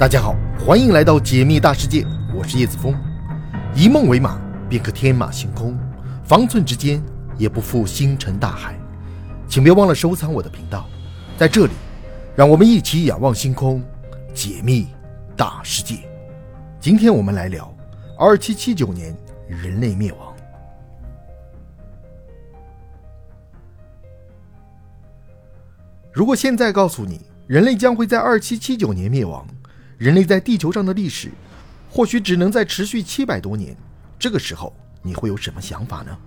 大家好，欢迎来到解密大世界，我是叶子峰。以梦为马，便可天马行空；方寸之间，也不负星辰大海。请别忘了收藏我的频道，在这里，让我们一起仰望星空，解密大世界。今天我们来聊二七七九年人类灭亡。如果现在告诉你，人类将会在二七七九年灭亡，人类在地球上的历史，或许只能再持续七百多年。这个时候，你会有什么想法呢？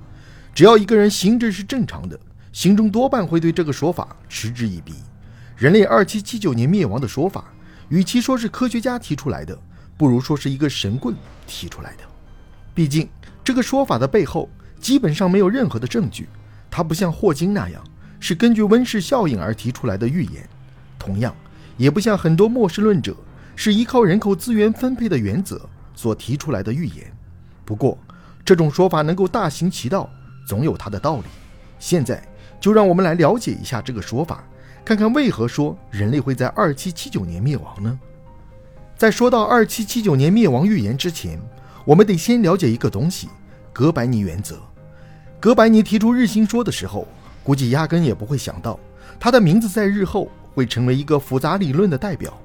只要一个人心智是正常的，心中多半会对这个说法嗤之以鼻。人类二七七九年灭亡的说法，与其说是科学家提出来的，不如说是一个神棍提出来的。毕竟，这个说法的背后基本上没有任何的证据，它不像霍金那样是根据温室效应而提出来的预言，同样也不像很多末世论者。是依靠人口资源分配的原则所提出来的预言。不过，这种说法能够大行其道，总有它的道理。现在就让我们来了解一下这个说法，看看为何说人类会在二七七九年灭亡呢？在说到二七七九年灭亡预言之前，我们得先了解一个东西——哥白尼原则。哥白尼提出日心说的时候，估计压根也不会想到，他的名字在日后会成为一个复杂理论的代表。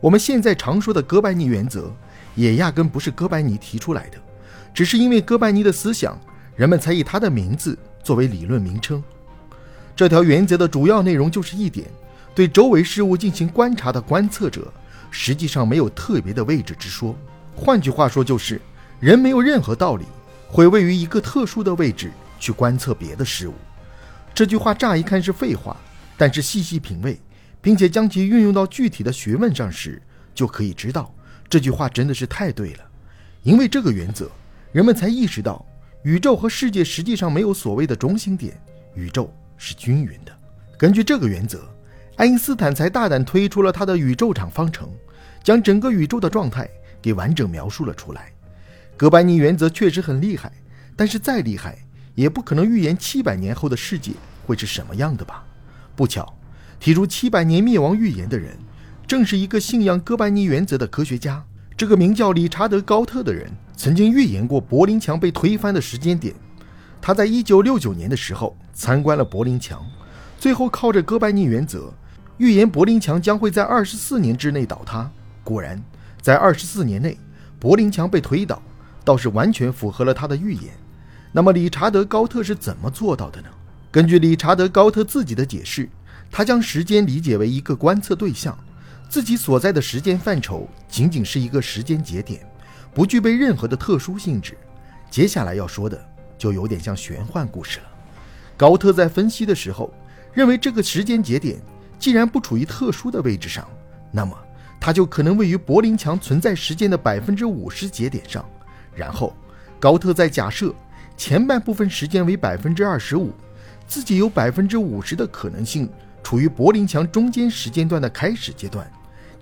我们现在常说的哥白尼原则，也压根不是哥白尼提出来的，只是因为哥白尼的思想，人们才以他的名字作为理论名称。这条原则的主要内容就是一点：对周围事物进行观察的观测者，实际上没有特别的位置之说。换句话说，就是人没有任何道理会位于一个特殊的位置去观测别的事物。这句话乍一看是废话，但是细细品味。并且将其运用到具体的学问上时，就可以知道这句话真的是太对了。因为这个原则，人们才意识到宇宙和世界实际上没有所谓的中心点，宇宙是均匀的。根据这个原则，爱因斯坦才大胆推出了他的宇宙场方程，将整个宇宙的状态给完整描述了出来。哥白尼原则确实很厉害，但是再厉害也不可能预言七百年后的世界会是什么样的吧？不巧。提出七百年灭亡预言的人，正是一个信仰哥白尼原则的科学家。这个名叫理查德·高特的人，曾经预言过柏林墙被推翻的时间点。他在一九六九年的时候参观了柏林墙，最后靠着哥白尼原则，预言柏林墙将会在二十四年之内倒塌。果然，在二十四年内，柏林墙被推倒，倒是完全符合了他的预言。那么，理查德·高特是怎么做到的呢？根据理查德·高特自己的解释。他将时间理解为一个观测对象，自己所在的时间范畴仅仅是一个时间节点，不具备任何的特殊性质。接下来要说的就有点像玄幻故事了。高特在分析的时候认为，这个时间节点既然不处于特殊的位置上，那么它就可能位于柏林墙存在时间的百分之五十节点上。然后，高特在假设前半部分时间为百分之二十五，自己有百分之五十的可能性。处于柏林墙中间时间段的开始阶段，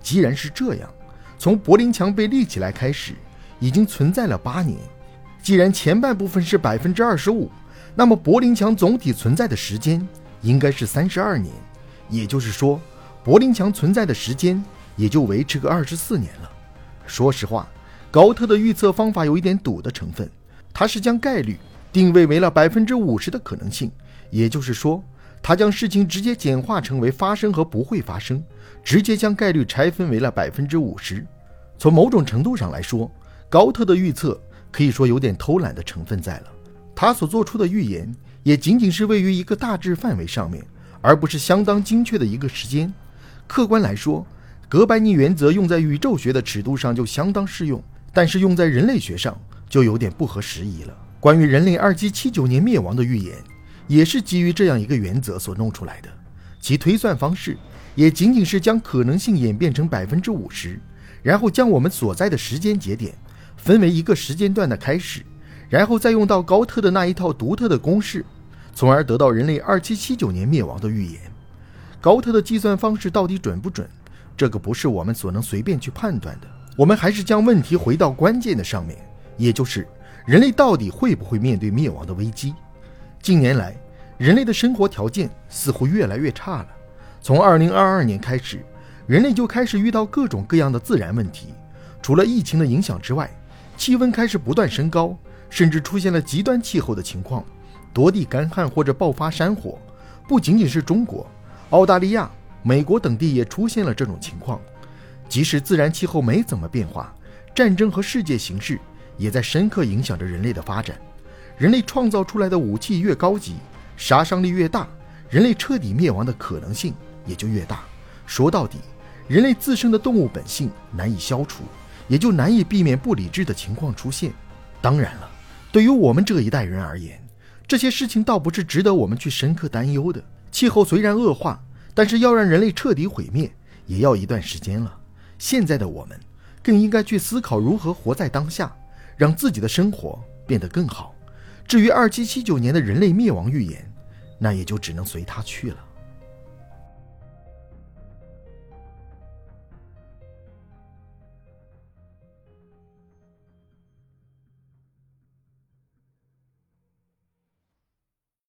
既然是这样，从柏林墙被立起来开始，已经存在了八年。既然前半部分是百分之二十五，那么柏林墙总体存在的时间应该是三十二年。也就是说，柏林墙存在的时间也就维持个二十四年了。说实话，高特的预测方法有一点赌的成分，他是将概率定位为了百分之五十的可能性，也就是说。他将事情直接简化成为发生和不会发生，直接将概率拆分为了百分之五十。从某种程度上来说，高特的预测可以说有点偷懒的成分在了。他所做出的预言也仅仅是位于一个大致范围上面，而不是相当精确的一个时间。客观来说，哥白尼原则用在宇宙学的尺度上就相当适用，但是用在人类学上就有点不合时宜了。关于人类二七七九年灭亡的预言。也是基于这样一个原则所弄出来的，其推算方式也仅仅是将可能性演变成百分之五十，然后将我们所在的时间节点分为一个时间段的开始，然后再用到高特的那一套独特的公式，从而得到人类二七七九年灭亡的预言。高特的计算方式到底准不准？这个不是我们所能随便去判断的。我们还是将问题回到关键的上面，也就是人类到底会不会面对灭亡的危机？近年来，人类的生活条件似乎越来越差了。从2022年开始，人类就开始遇到各种各样的自然问题。除了疫情的影响之外，气温开始不断升高，甚至出现了极端气候的情况，多地干旱或者爆发山火。不仅仅是中国，澳大利亚、美国等地也出现了这种情况。即使自然气候没怎么变化，战争和世界形势也在深刻影响着人类的发展。人类创造出来的武器越高级，杀伤力越大，人类彻底灭亡的可能性也就越大。说到底，人类自身的动物本性难以消除，也就难以避免不理智的情况出现。当然了，对于我们这一代人而言，这些事情倒不是值得我们去深刻担忧的。气候虽然恶化，但是要让人类彻底毁灭，也要一段时间了。现在的我们，更应该去思考如何活在当下，让自己的生活变得更好。至于二七七九年的人类灭亡预言，那也就只能随他去了。